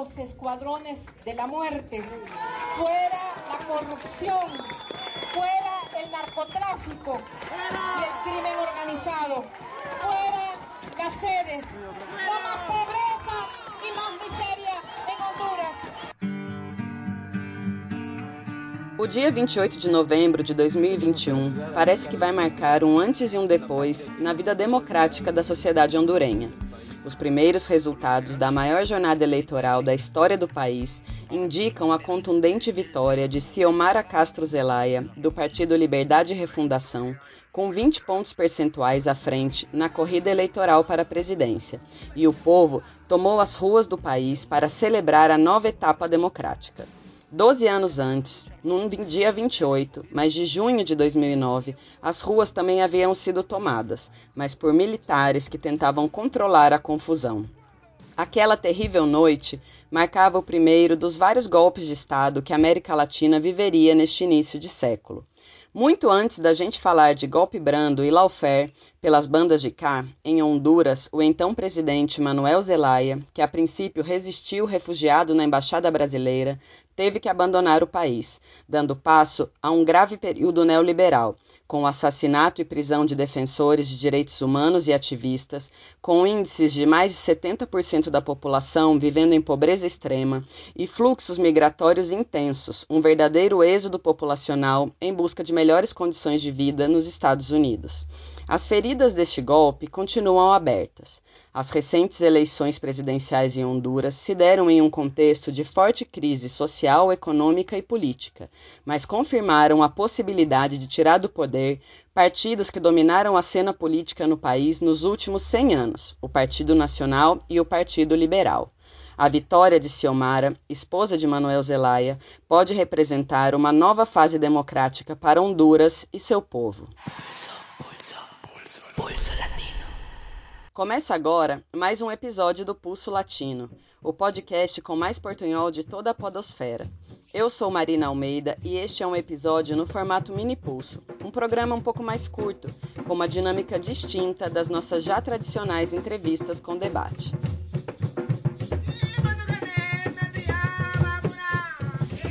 los escuadrones de la muerte, fuera la corrupción, fuera el narcotráfico y el crimen organizado, fuera las sedes, no más pobreza y más miseria en Honduras. O dia 28 de novembro de 2021 parece que vai marcar um antes e um depois na vida democrática da sociedade hondurenha. Os primeiros resultados da maior jornada eleitoral da história do país indicam a contundente vitória de Ciomara Castro Zelaya, do Partido Liberdade e Refundação, com 20 pontos percentuais à frente na corrida eleitoral para a presidência, e o povo tomou as ruas do país para celebrar a nova etapa democrática. Doze anos antes, num dia 28, mas de junho de 2009, as ruas também haviam sido tomadas, mas por militares que tentavam controlar a confusão. Aquela terrível noite marcava o primeiro dos vários golpes de Estado que a América Latina viveria neste início de século. Muito antes da gente falar de golpe brando e lawfare pelas bandas de cá, em Honduras, o então presidente Manuel Zelaya, que a princípio resistiu refugiado na embaixada brasileira, teve que abandonar o país, dando passo a um grave período neoliberal, com assassinato e prisão de defensores de direitos humanos e ativistas, com índices de mais de 70% da população vivendo em pobreza extrema e fluxos migratórios intensos, um verdadeiro êxodo populacional em busca de melhores condições de vida nos Estados Unidos. As feridas deste golpe continuam abertas. As recentes eleições presidenciais em Honduras se deram em um contexto de forte crise social, econômica e política, mas confirmaram a possibilidade de tirar do poder partidos que dominaram a cena política no país nos últimos 100 anos, o Partido Nacional e o Partido Liberal. A vitória de Ciomara, esposa de Manuel Zelaya, pode representar uma nova fase democrática para Honduras e seu povo. Pulso Latino. Começa agora mais um episódio do Pulso Latino, o podcast com mais portunhol de toda a podosfera. Eu sou Marina Almeida e este é um episódio no formato mini pulso, um programa um pouco mais curto, com uma dinâmica distinta das nossas já tradicionais entrevistas com debate.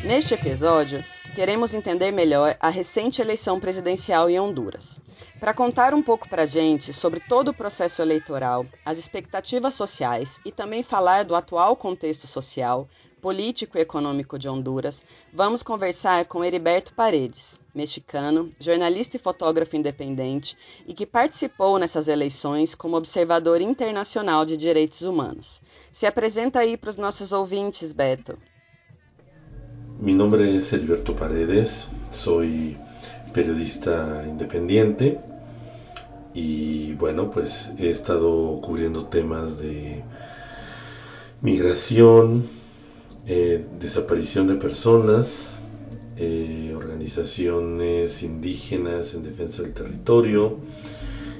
Neste episódio, queremos entender melhor a recente eleição presidencial em Honduras. Para contar um pouco para a gente sobre todo o processo eleitoral, as expectativas sociais e também falar do atual contexto social, político e econômico de Honduras, vamos conversar com Heriberto Paredes, mexicano, jornalista e fotógrafo independente e que participou nessas eleições como observador internacional de direitos humanos. Se apresenta aí para os nossos ouvintes, Beto. Mi nombre es Heriberto Paredes, soy periodista independiente y bueno, pues he estado cubriendo temas de migración, eh, desaparición de personas, eh, organizaciones indígenas en defensa del territorio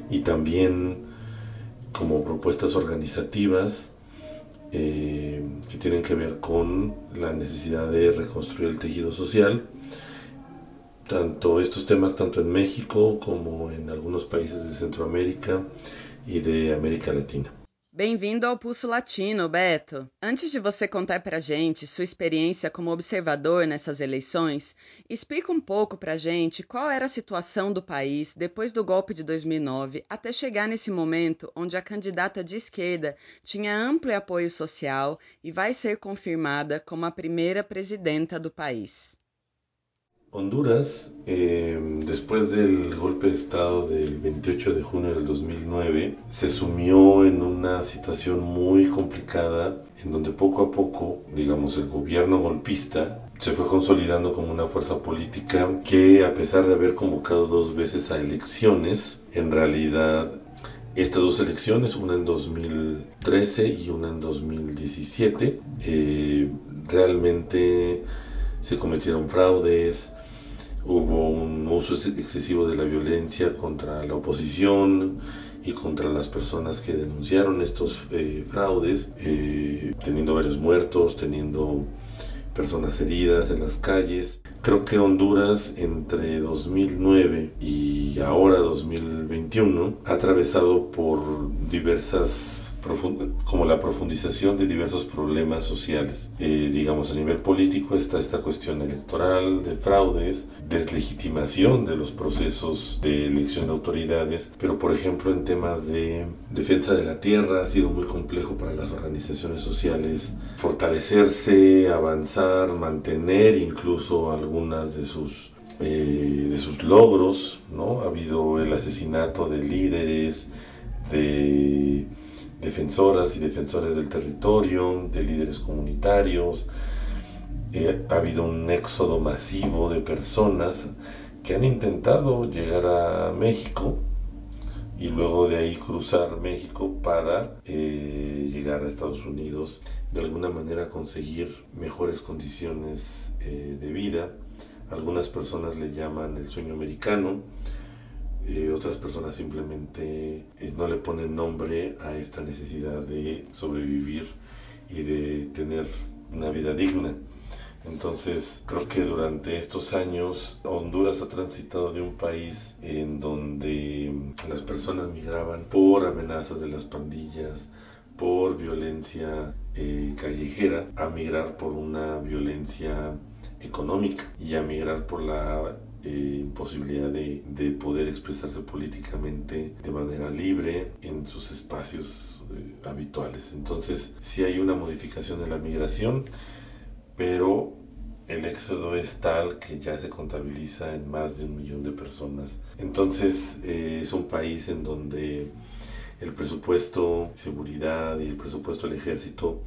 y también como propuestas organizativas eh, que tienen que ver con la necesidad de reconstruir el tejido social tanto estos temas tanto en México como en algunos países de Centroamérica e de América Latina. Bem-vindo ao Pulso Latino, Beto. Antes de você contar para a gente sua experiência como observador nessas eleições, explica um pouco para a gente qual era a situação do país depois do golpe de 2009 até chegar nesse momento onde a candidata de esquerda tinha amplo apoio social e vai ser confirmada como a primeira presidenta do país. Honduras, eh, después del golpe de Estado del 28 de junio del 2009, se sumió en una situación muy complicada en donde poco a poco, digamos, el gobierno golpista se fue consolidando como una fuerza política que a pesar de haber convocado dos veces a elecciones, en realidad estas dos elecciones, una en 2013 y una en 2017, eh, realmente se cometieron fraudes, hubo un uso excesivo de la violencia contra la oposición y contra las personas que denunciaron estos eh, fraudes, eh, teniendo varios muertos, teniendo personas heridas en las calles. Creo que Honduras entre 2009 y ahora 2021 ha atravesado por diversas, como la profundización de diversos problemas sociales. Eh, digamos, a nivel político está esta cuestión electoral, de fraudes, deslegitimación de los procesos de elección de autoridades, pero por ejemplo en temas de defensa de la tierra ha sido muy complejo para las organizaciones sociales fortalecerse, avanzar, mantener incluso algunas de sus eh, de sus logros, ¿no? Ha habido el asesinato de líderes, de defensoras y defensores del territorio, de líderes comunitarios, eh, ha habido un éxodo masivo de personas que han intentado llegar a México y luego de ahí cruzar México para eh, llegar a Estados Unidos, de alguna manera conseguir mejores condiciones de vida algunas personas le llaman el sueño americano, eh, otras personas simplemente eh, no le ponen nombre a esta necesidad de sobrevivir y de tener una vida digna. Entonces, creo que durante estos años Honduras ha transitado de un país en donde las personas migraban por amenazas de las pandillas, por violencia eh, callejera, a migrar por una violencia económica y a migrar por la eh, imposibilidad de, de, poder expresarse políticamente de manera libre en sus espacios eh, habituales. Entonces, sí hay una modificación de la migración, pero el éxodo es tal que ya se contabiliza en más de un millón de personas. Entonces, eh, es un país en donde el presupuesto seguridad y el presupuesto del ejército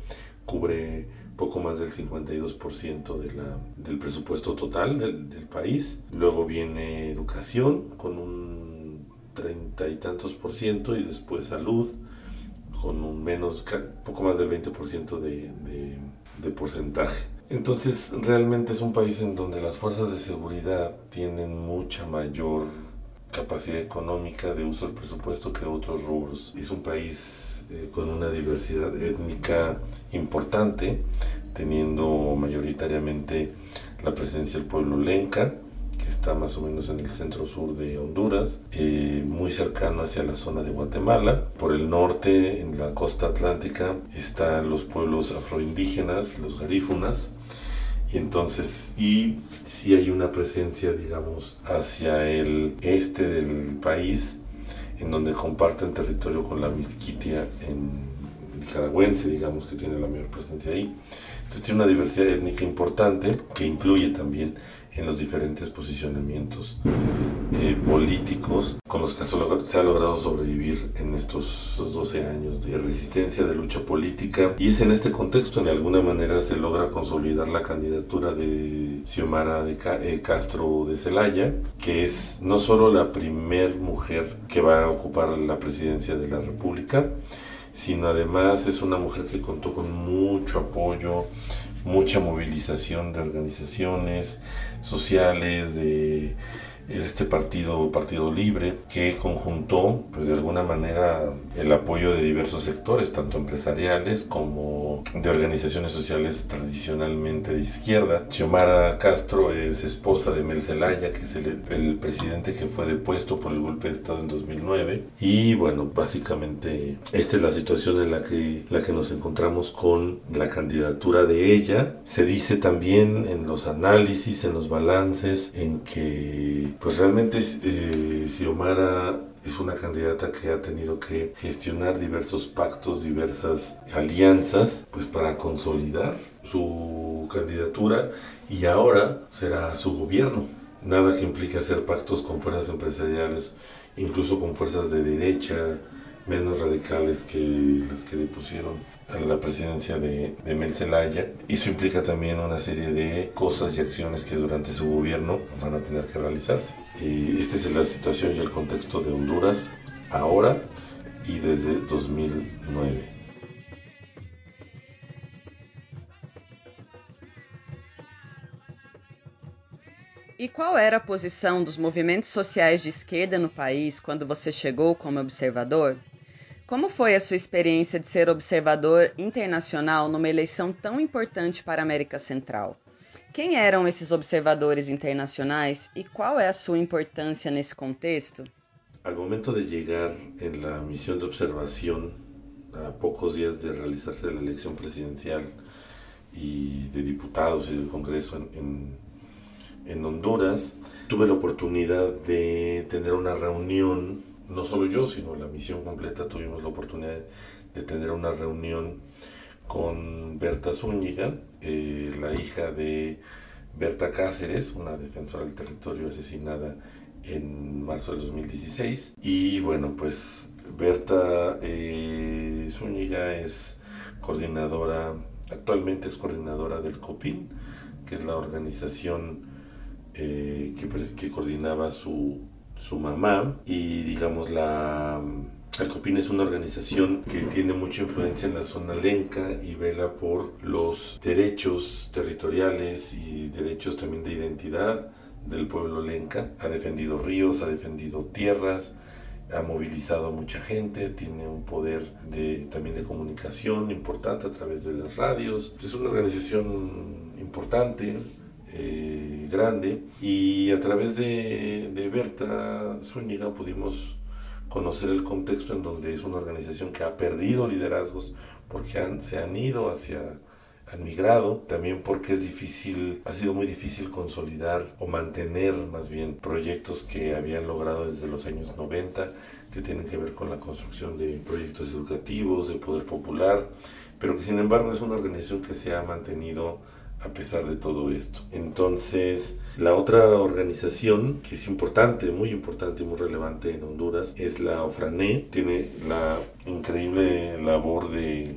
cubre poco más del 52% de la, del presupuesto total del, del, país. Luego viene educación con un treinta y tantos por ciento y después salud con un menos, poco más del 20% de, de, de porcentaje. Entonces realmente es un país en donde las fuerzas de seguridad tienen mucha mayor capacidad económica de uso del presupuesto que otros rubros. Es un país eh, con una diversidad étnica importante, teniendo mayoritariamente la presencia del pueblo lenca, que está más o menos en el centro sur de Honduras, eh, muy cercano hacia la zona de Guatemala. Por el norte, en la costa atlántica, están los pueblos afroindígenas, los garífunas, y entonces, y si hay una presencia, digamos, hacia el este del país, en donde comparten territorio con la Misquitia en nicaragüense, digamos, que tiene la mayor presencia ahí. Entonces tiene una diversidad étnica importante que influye también en los diferentes posicionamientos eh, políticos con los que se ha logrado sobrevivir en estos 12 años de resistencia, de lucha política. Y es en este contexto, en alguna manera, se logra consolidar la candidatura de Xiomara de eh, Castro de Celaya, que es no solo la primer mujer que va a ocupar la presidencia de la República, sino además es una mujer que contó con mucho apoyo, mucha movilización de organizaciones sociales, de este partido, Partido Libre, que conjuntó, pues de alguna manera, el apoyo de diversos sectores, tanto empresariales como de organizaciones sociales tradicionalmente de izquierda. Xiomara Castro es esposa de Mel Zelaya, que es el, el presidente que fue depuesto por el golpe de Estado en 2009. Y bueno, básicamente esta es la situación en la que, la que nos encontramos con la candidatura de ella. Se dice también en los análisis, en los balances, en que pues realmente eh, Xiomara es una candidata que ha tenido que gestionar diversos pactos, diversas alianzas, pues para consolidar su candidatura y ahora será su gobierno. Nada que implique hacer pactos con fuerzas empresariales, incluso con fuerzas de derecha, menos radicales que las que depusieron a la presidencia de, de Mel Zelaya. Eso implica también una serie de cosas y acciones que durante su gobierno van a tener que realizarse. Y esta es la situación y el contexto de Honduras ahora y desde 2009. E qual era a posição dos movimentos sociais de esquerda no país quando você chegou como observador? Como foi a sua experiência de ser observador internacional numa eleição tão importante para a América Central? Quem eram esses observadores internacionais e qual é a sua importância nesse contexto? Al momento de llegar en la misión de observación, a pocos días de realizarse la elección presidencial y de diputados y del Congreso en, en, en Honduras, tuve la oportunidad de tener una reunión, no solo yo, sino la misión completa, tuvimos la oportunidad de tener una reunión con Berta Zúñiga, eh, la hija de Berta Cáceres, una defensora del territorio asesinada en marzo del 2016. Y bueno, pues Berta eh, Zúñiga es coordinadora, actualmente es coordinadora del COPIN, que es la organización eh, que, que, coordinaba su, su mamá y digamos la Alcopin es una organización que tiene mucha influencia en la zona lenca y vela por los derechos territoriales y derechos también de identidad del pueblo lenca. Ha defendido ríos, ha defendido tierras, ha movilizado a mucha gente, tiene un poder de, también de comunicación importante a través de las radios. Es una organización importante, eh, grande, y a través de, de Berta Zúñiga pudimos conocer el contexto en donde es una organización que ha perdido liderazgos porque han, se han ido hacia han migrado, también porque es difícil, ha sido muy difícil consolidar o mantener más bien proyectos que habían logrado desde los años 90, que tienen que ver con la construcción de proyectos educativos, de poder popular, pero que sin embargo es una organización que se ha mantenido a pesar de todo esto. Entonces, la otra organización que es importante, muy importante y muy relevante en Honduras es la OFRANE. Tiene la increíble labor de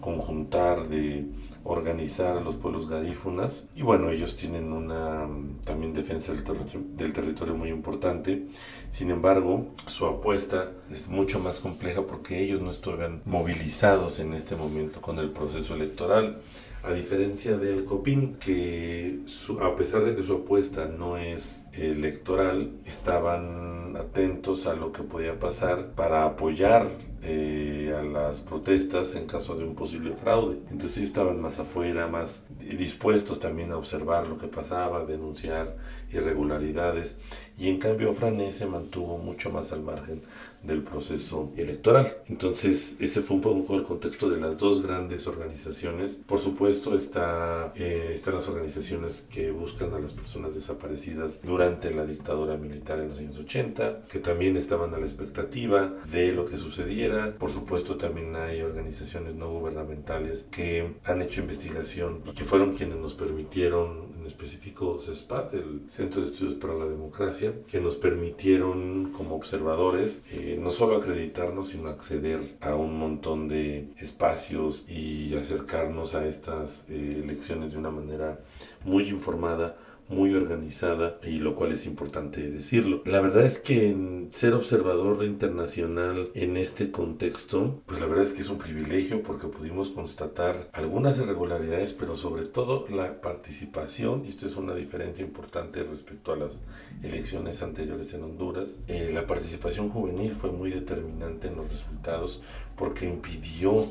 conjuntar, de organizar a los pueblos garífunas. Y bueno ellos tienen una también defensa del, ter del, territorio muy importante. Sin embargo su apuesta es mucho más compleja porque ellos no estaban movilizados en este momento con el proceso electoral. A diferencia del COPIN, que a pesar de que su apuesta no es electoral, estaban atentos a lo que podía pasar para apoyar eh, a las protestas en caso de un posible fraude. Entonces ellos estaban más afuera, más dispuestos también a observar lo que pasaba, denunciar irregularidades. Y en cambio Frané se mantuvo mucho más al margen del proceso electoral. Entonces, ese fue un poco el contexto de las dos grandes organizaciones. Por supuesto, está, eh, están las organizaciones que buscan a las personas desaparecidas durante la dictadura militar en los años 80, que también estaban a la expectativa de lo que sucediera. Por supuesto, también hay organizaciones no gubernamentales que han hecho investigación y que fueron quienes nos permitieron específico CESPAT, el Centro de Estudios para la Democracia, que nos permitieron como observadores eh, no solo acreditarnos, sino acceder a un montón de espacios y acercarnos a estas eh, elecciones de una manera muy informada muy organizada y lo cual es importante decirlo. La verdad es que ser observador internacional en este contexto, pues la verdad es que es un privilegio porque pudimos constatar algunas irregularidades, pero sobre todo la participación, y esto es una diferencia importante respecto a las elecciones anteriores en Honduras, eh, la participación juvenil fue muy determinante en los resultados porque impidió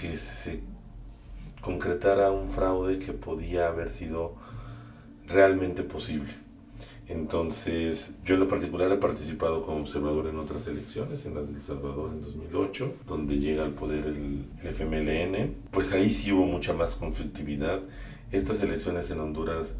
que se concretara un fraude que podía haber sido realmente posible. Entonces, yo en lo particular he participado como observador en otras elecciones, en las de El Salvador en 2008, donde llega al poder el, el, FMLN. Pues ahí sí hubo mucha más conflictividad. Estas elecciones en Honduras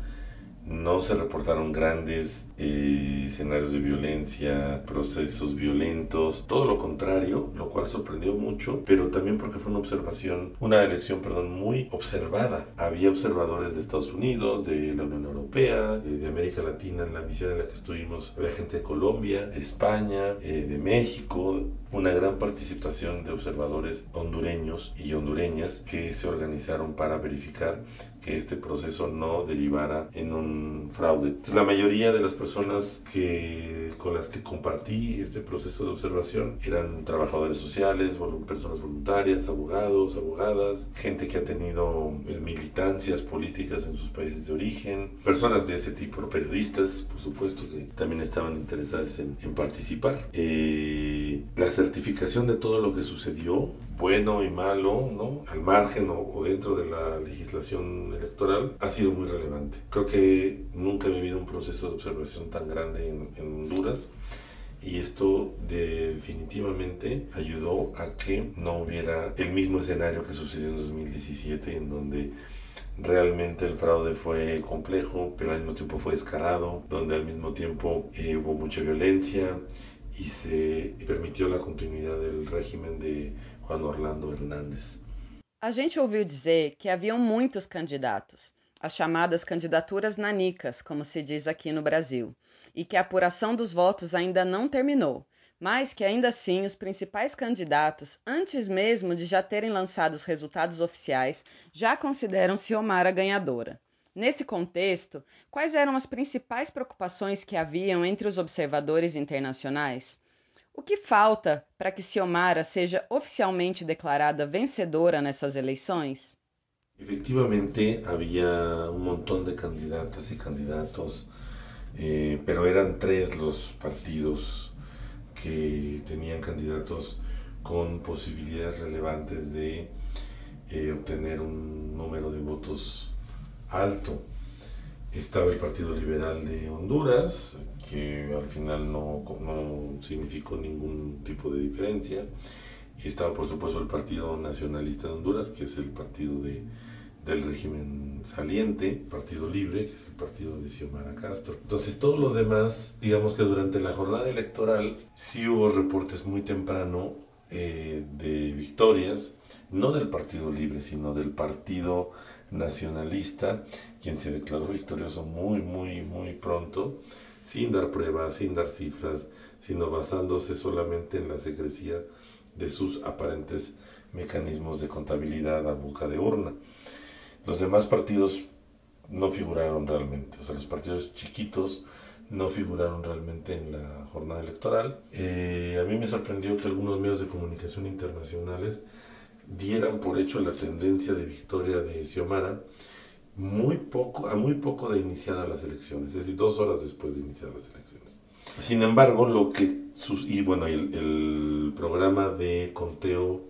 no se reportaron grandes eh, escenarios de violencia, procesos violentos, todo lo contrario, lo cual sorprendió mucho, pero también porque fue una observación, una elección, perdón, muy observada. Había observadores de Estados Unidos, de la Unión Europea, de, América Latina en la misión en la que estuvimos, había gente de Colombia, de España, eh, de México, una gran participación de observadores hondureños y hondureñas que se organizaron para verificar que este proceso no derivara en un fraude. la mayoría de las personas que, con las que compartí este proceso de observación eran trabajadores sociales, personas voluntarias, abogados, abogadas, gente que ha tenido eh, militancias políticas en sus países de origen, personas de ese tipo, periodistas, por supuesto, que también estaban interesadas en, en participar. Eh, las certificación de todo lo que sucedió, bueno y malo, ¿no? al margen o, dentro de la legislación electoral, ha sido muy relevante. Creo que nunca he vivido un proceso de observación tan grande en, Honduras y esto definitivamente ayudó a que no hubiera el mismo escenario que sucedió en 2017 en donde realmente el fraude fue complejo pero al mismo tiempo fue descarado donde al mismo tiempo eh, hubo mucha violencia y se permitió la continuidad del régimen de Juan Orlando Hernández. A gente ouviu dizer que haviam muitos candidatos, as chamadas candidaturas nanicas, como se diz aqui no Brasil, e que a apuração dos votos ainda não terminou, mas que ainda assim os principais candidatos, antes mesmo de já terem lançado os resultados oficiais, já consideram Ciomara ganhadora. Nesse contexto, quais eram as principais preocupações que haviam entre os observadores internacionais? O que falta para que Ciomara seja oficialmente declarada vencedora nessas eleições? Efectivamente, había un montón de candidatas y candidatos, eh, pero tres los partidos que tenían candidatos con posibilidades relevantes de eh, obtener número de votos alto. Estaba el Partido Liberal de Honduras, que al final no, no significó ningún tipo de diferencia. Estaba por supuesto el Partido Nacionalista de Honduras, que es el partido de del régimen saliente, Partido Libre, que es el partido de Xiomara Castro. Entonces todos los demás, digamos que durante la jornada electoral sí hubo reportes muy temprano eh, de victorias, no del Partido Libre, sino del Partido Nacionalista, quien se declaró victorioso muy, muy, muy pronto, sin dar pruebas, sin dar cifras, sino basándose solamente en la secrecía de sus aparentes mecanismos de contabilidad a boca de urna. Los demás partidos no figuraron realmente, o sea, los partidos chiquitos no figuraron realmente en la jornada electoral. Eh, a mí me sorprendió que algunos medios de comunicación internacionales dieran por hecho la tendencia de victoria de Xiomara muy poco, a muy poco de iniciadas las elecciones, es decir, dos horas después de iniciar las elecciones. Sin embargo, lo que sus, y bueno, el, el programa de conteo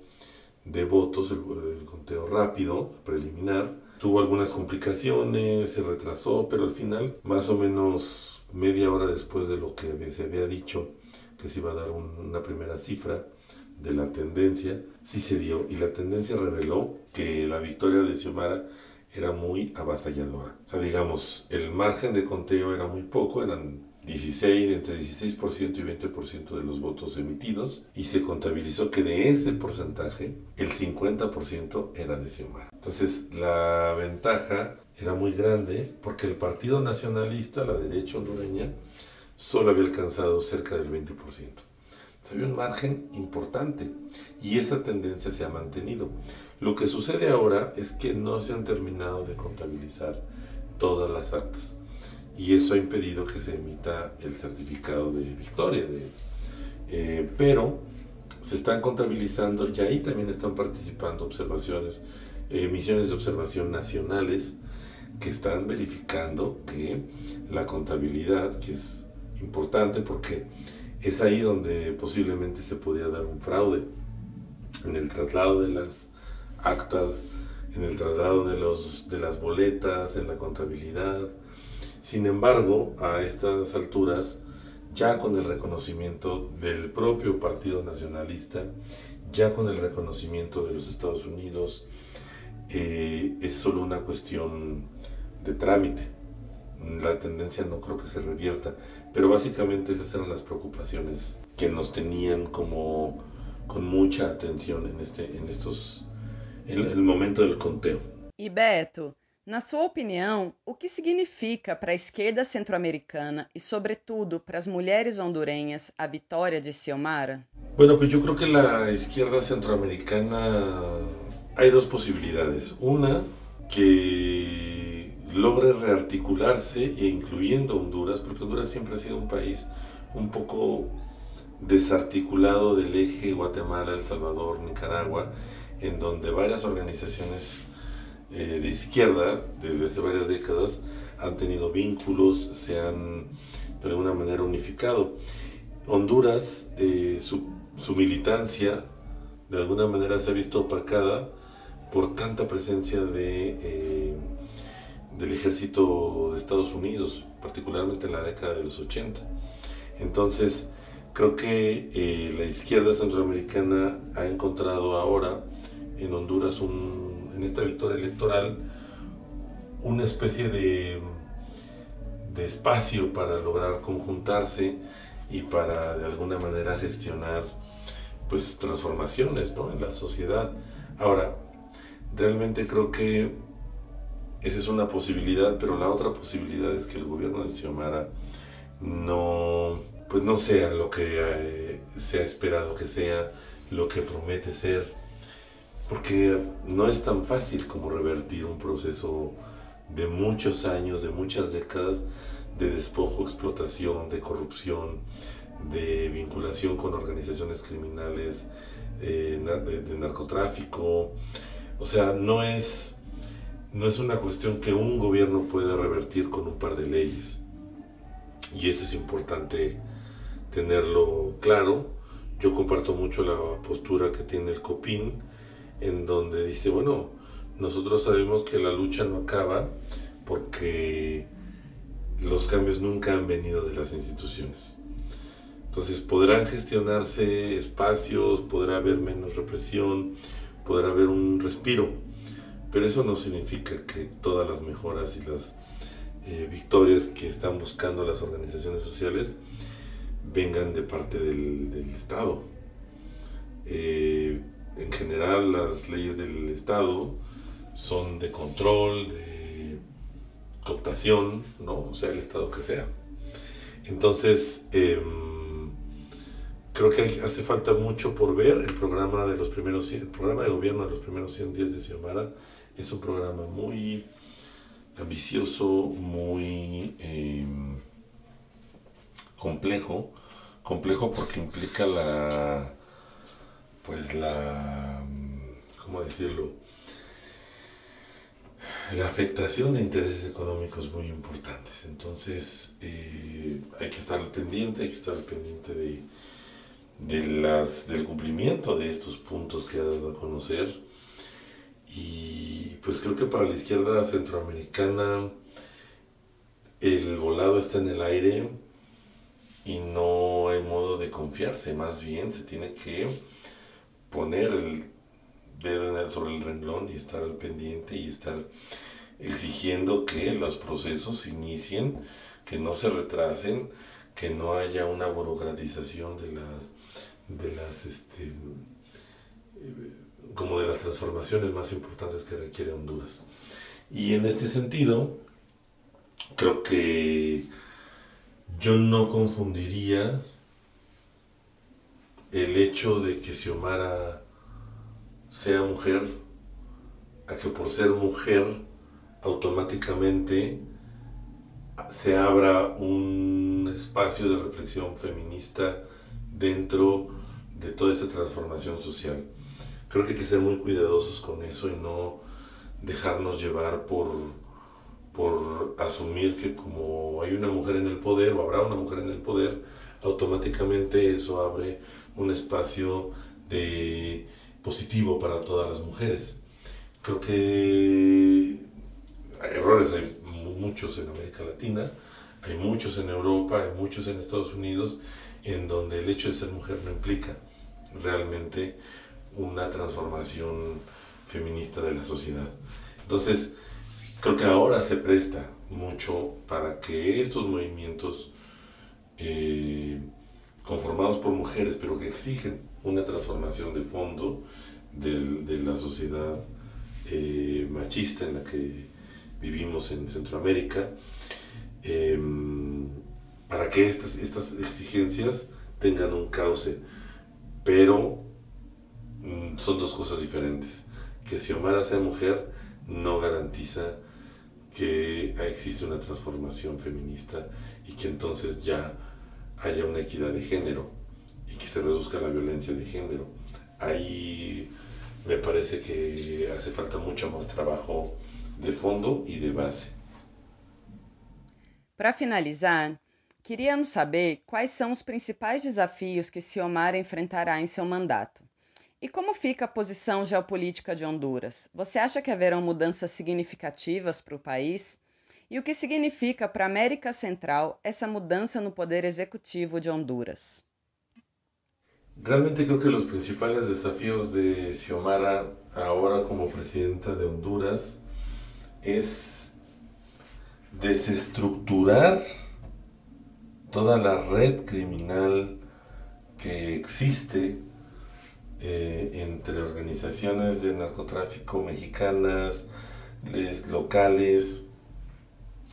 de votos, el conteo rápido, preliminar, tuvo algunas complicaciones, se retrasó, pero al final, más o menos media hora después de lo que se había dicho, que se iba a dar una primera cifra de la tendencia, sí se dio y la tendencia reveló que la victoria de Xiomara era muy avasalladora. O sea, digamos, el margen de conteo era muy poco, eran 16, entre 16% y 20% de los votos emitidos y se contabilizó que de ese porcentaje el 50% era de Xiomara. Entonces la ventaja era muy grande porque el Partido Nacionalista, la derecha hondureña, solo había alcanzado cerca del 20%. Había un margen importante y esa tendencia se ha mantenido. Lo que sucede ahora es que no se han terminado de contabilizar todas las actas y eso ha impedido que se emita el certificado de victoria. De, eh, pero se están contabilizando y ahí también están participando observaciones, misiones de observación nacionales que están verificando que la contabilidad, que es importante porque es ahí donde posiblemente se podía dar un fraude en el traslado de las actas, en el traslado de, los, de las boletas, en la contabilidad, sin embargo, a estas alturas, ya con el reconocimiento del propio Partido Nacionalista, ya con el reconocimiento de los Estados Unidos, eh, es solo una cuestión de trámite. La tendencia no creo que se revierta, pero básicamente esas eran las preocupaciones que nos tenían como con mucha atención en este, en estos, en el momento del conteo. Y Beto, Na sua opinião, o que significa para a esquerda centro-americana e, sobretudo, para as mulheres hondurenhas a vitória de Xiomara? Bueno, pues yo creo que la izquierda centroamericana hay dos posibilidades. Una, que logre rearticularse, e incluyendo Honduras, porque Honduras siempre ha sido un país un poco desarticulado del eje Guatemala, El Salvador, Nicaragua, en donde varias organizaciones eh, de izquierda desde hace varias décadas han tenido vínculos, se han de alguna manera unificado. Honduras, eh, su su militancia de alguna manera se ha visto opacada por tanta presencia de, eh, del ejército de Estados Unidos, particularmente en la década de los 80. Entonces, creo que eh, la izquierda centroamericana ha encontrado ahora en Honduras, un, en esta victoria electoral, una especie de, de espacio para lograr conjuntarse y para de alguna manera gestionar pues transformaciones ¿no? en la sociedad. Ahora, realmente creo que esa es una posibilidad, pero la otra posibilidad es que el gobierno de Xiomara no, pues no sea lo que eh, se ha esperado que sea, lo que promete ser, porque no es tan fácil como revertir un proceso de muchos años, de muchas décadas de despojo, explotación, de corrupción, de vinculación con organizaciones criminales, eh, de, narcotráfico. O sea, no es, no es una cuestión que un gobierno pueda revertir con un par de leyes. Y eso es importante tenerlo claro. Yo comparto mucho la postura que tiene el COPIN, en donde dice, bueno, nosotros sabemos que la lucha no acaba porque los cambios nunca han venido de las instituciones. Entonces podrán gestionarse espacios, podrá haber menos represión, podrá haber un respiro, pero eso no significa que todas las mejoras y las eh, victorias que están buscando las organizaciones sociales vengan de parte del, Estado. Eh, en general las leyes del Estado son de control, de cooptación, ¿no? O sea, el Estado que sea. Entonces, em, creo que hace falta mucho por ver. El programa de los primeros el programa de gobierno de los primeros 100 días de Xiomara es un programa muy ambicioso, muy em, complejo, complejo porque implica la, pues la, ¿cómo decirlo? La afectación de intereses económicos muy importantes. Entonces eh, hay que estar pendiente, hay que estar pendiente de, de las, del cumplimiento de estos puntos que ha dado a conocer. Y pues creo que para la izquierda centroamericana el volado está en el aire y no hay modo de confiarse, más bien se tiene que poner el dedo sobre el renglón y estar al pendiente y estar exigiendo que los procesos se inicien, que no se retrasen, que no haya una burocratización de las de las este eh, como de las transformaciones más importantes que requiere Honduras. Y en este sentido, creo que yo no confundiría el hecho de que Xiomara sea mujer a que por ser mujer automáticamente se abra un espacio de reflexión feminista dentro de toda esa transformación social. Creo que hay que ser muy cuidadosos con eso y no dejarnos llevar por, por asumir que como hay una mujer en el poder o habrá una mujer en el poder, automáticamente eso abre un espacio de positivo para todas las mujeres. Creo que hay errores, hay muchos en América Latina, hay muchos en Europa, hay muchos en Estados Unidos, en donde el hecho de ser mujer no implica realmente una transformación feminista de la sociedad. Entonces, creo que ahora se presta mucho para que estos movimientos eh, conformados por mujeres, pero que exigen una transformación de fondo de, la sociedad eh, machista en la que vivimos en Centroamérica, em, para que estas, estas exigencias tengan un cauce. Pero son dos cosas diferentes. Que si Omar sea mujer no garantiza que existe una transformación feminista y que entonces ya haya una equidad de género y que se reduzca la violencia de género. Ahí me parece que hace falta mucho más trabajo de fondo y de base. Para finalizar, queríamos saber quais são os principais desafios que Xiomara enfrentará em seu mandato. E como fica a posição geopolítica de Honduras? Você acha que haverão mudanças significativas para o país? E o que significa para a América Central essa mudança no poder executivo de Honduras? Realmente creo que los principales desafíos de Xiomara ahora como presidenta de Honduras es desestructurar toda la red criminal que existe eh, entre organizaciones de narcotráfico mexicanas, locales,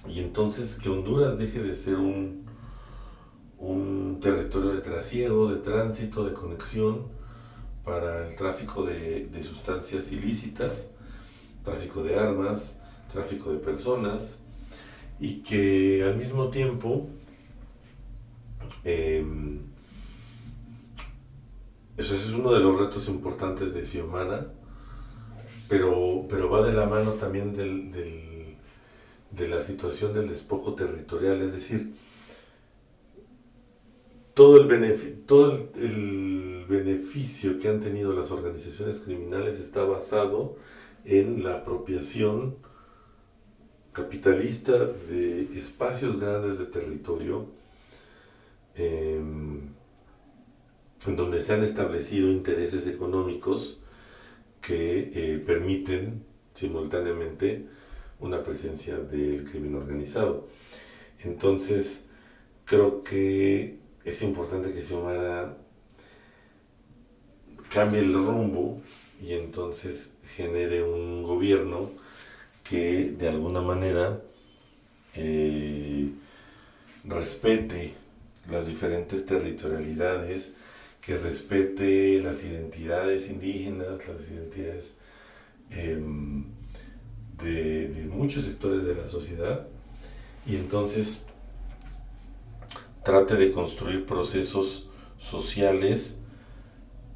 y entonces que Honduras deje de ser un, un territorio de trasiego, de tránsito, de conexión para el tráfico de, de sustancias ilícitas, tráfico de armas, tráfico de personas, y que al mismo tiempo em, eso es uno de los retos importantes de Xiomara, pero, pero va de la mano también del, de la situación del despojo territorial, es decir, todo el, todo el beneficio que han tenido las organizaciones criminales está basado en la apropiación capitalista de espacios grandes de territorio em, en donde se han establecido intereses económicos que eh, permiten simultáneamente una presencia del crimen organizado. Entonces, creo que es importante que Xiomara cambie el rumbo y entonces genere un gobierno que de alguna manera eh, respete las diferentes territorialidades, que respete las identidades indígenas, las identidades em, de, de, muchos sectores de la sociedad y entonces trate de construir procesos sociales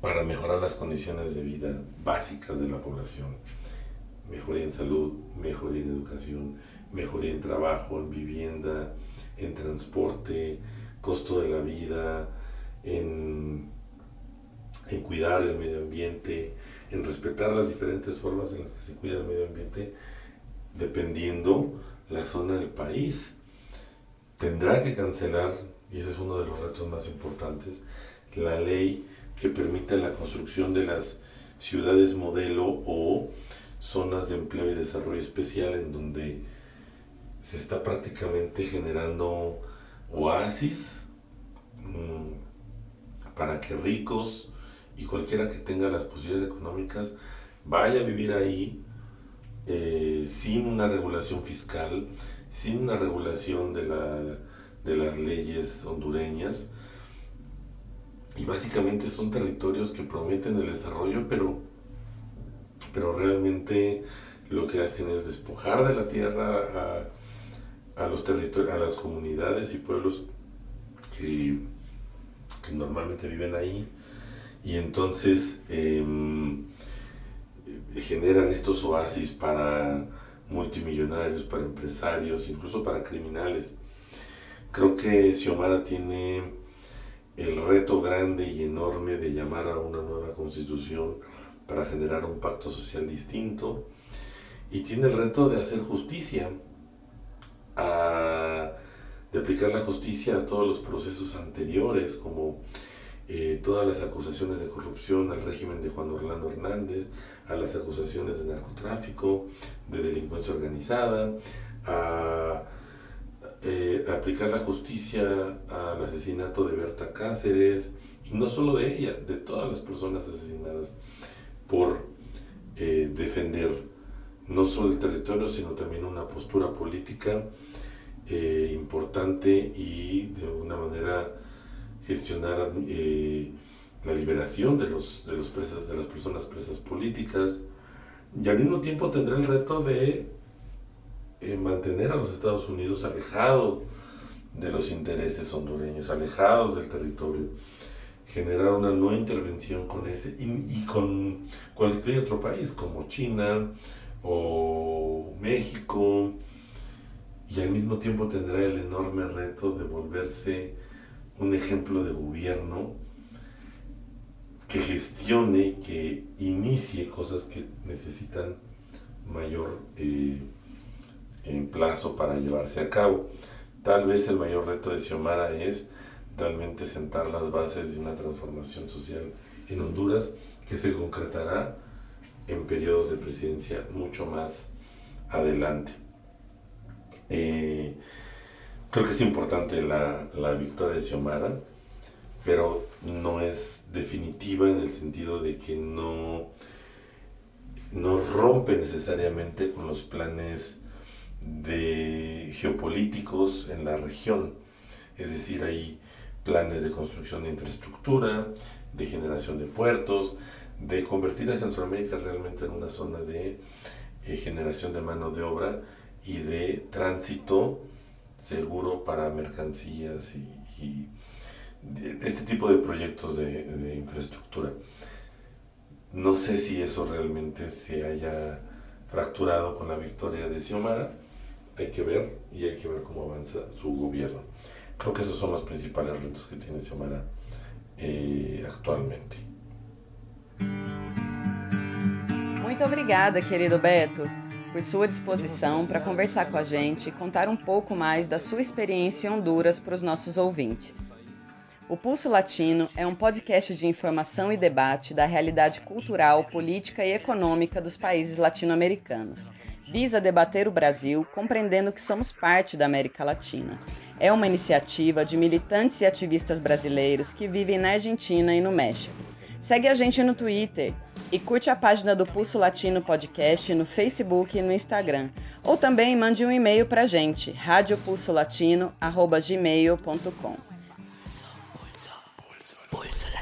para mejorar las condiciones de vida básicas de la población. Mejoría en salud, mejoría en educación, mejoría en trabajo, en vivienda, en transporte, costo de la vida, en, en cuidar el medio ambiente, en respetar las diferentes formas en las que se cuida el medio ambiente, dependiendo la zona del país. Tendrá que cancelar, y ese es uno de los retos más importantes, la ley que permite la construcción de las ciudades modelo o zonas de empleo y desarrollo especial en donde se está prácticamente generando oasis mm, para que ricos y cualquiera que tenga las posibilidades económicas vaya a vivir ahí eh, sin una regulación fiscal, sin una regulación de, la, de las leyes hondureñas. Y básicamente son territorios que prometen el desarrollo, pero pero realmente lo que hacen es despojar de la tierra a, los territorios, a las comunidades y pueblos que, normalmente viven ahí y entonces em, generan estos oasis para multimillonarios, para empresarios, incluso para criminales. Creo que Xiomara tiene el reto grande y enorme de llamar a una nueva constitución para generar un pacto social distinto y tiene el reto de hacer justicia, de aplicar la justicia a todos los procesos anteriores, como eh, todas las acusaciones de corrupción al régimen de Juan Orlando Hernández, a las acusaciones de narcotráfico, de delincuencia organizada, a eh, aplicar la justicia al asesinato de Berta Cáceres, no solo de ella, de todas las personas asesinadas por eh, defender no solo el territorio, sino también una postura política importante y de alguna manera gestionar eh, la liberación de, los, de, los presas, de las personas presas políticas y al mismo tiempo tendrá el reto de mantener a los Estados Unidos alejados de los intereses hondureños, alejados del territorio generar una nueva intervención con ese y, con cualquier otro país como China o México y al mismo tiempo tendrá el enorme reto de volverse un ejemplo de gobierno que gestione, que inicie cosas que necesitan mayor eh, plazo para llevarse a cabo. Tal vez el mayor reto de Xiomara es realmente sentar las bases de una transformación social en Honduras que se concretará en periodos de presidencia mucho más adelante. Eh, creo que es importante la, la victoria de Xiomara, pero no es definitiva en el sentido de que no, no rompe necesariamente con los planes de geopolíticos en la región. Es decir, hay planes de construcción de infraestructura, de generación de puertos, de convertir a Centroamérica realmente en una zona de eh, generación de mano de obra y de tránsito seguro para mercancías y, este tipo de proyectos de, de, infraestructura. No sé si eso realmente se haya fracturado con la victoria de Xiomara, hay que ver y hay que ver cómo avanza su gobierno. Creo que esos son los principales retos que tiene Xiomara eh, actualmente. Muito querido Beto, por sua disposição para conversar com a gente e contar um pouco mais da sua experiência em Honduras para os nossos ouvintes. O Pulso Latino é um podcast de informação e debate da realidade cultural, política e econômica dos países latino-americanos. Visa debater o Brasil, compreendendo que somos parte da América Latina. É uma iniciativa de militantes e ativistas brasileiros que vivem na Argentina e no México. Segue a gente no Twitter e curte a página do Pulso Latino Podcast no Facebook e no Instagram. Ou também mande um e-mail para a gente, radiopulsolatino.gmail.com. Pulso, pulso, pulso, pulso.